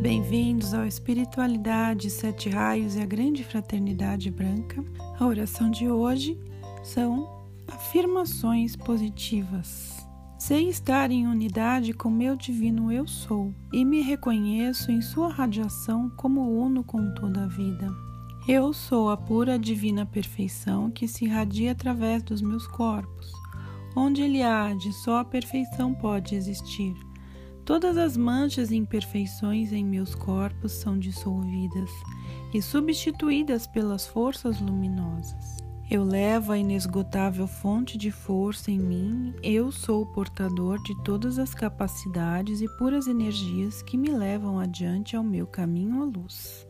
Bem-vindos ao Espiritualidade, Sete Raios e a Grande Fraternidade Branca. A oração de hoje são afirmações positivas. Sei estar em unidade com meu divino Eu Sou e me reconheço em sua radiação como uno com toda a vida. Eu sou a pura divina perfeição que se irradia através dos meus corpos. Onde ele age, só a perfeição pode existir. Todas as manchas e imperfeições em meus corpos são dissolvidas e substituídas pelas forças luminosas. Eu levo a inesgotável fonte de força em mim, eu sou o portador de todas as capacidades e puras energias que me levam adiante ao meu caminho à luz.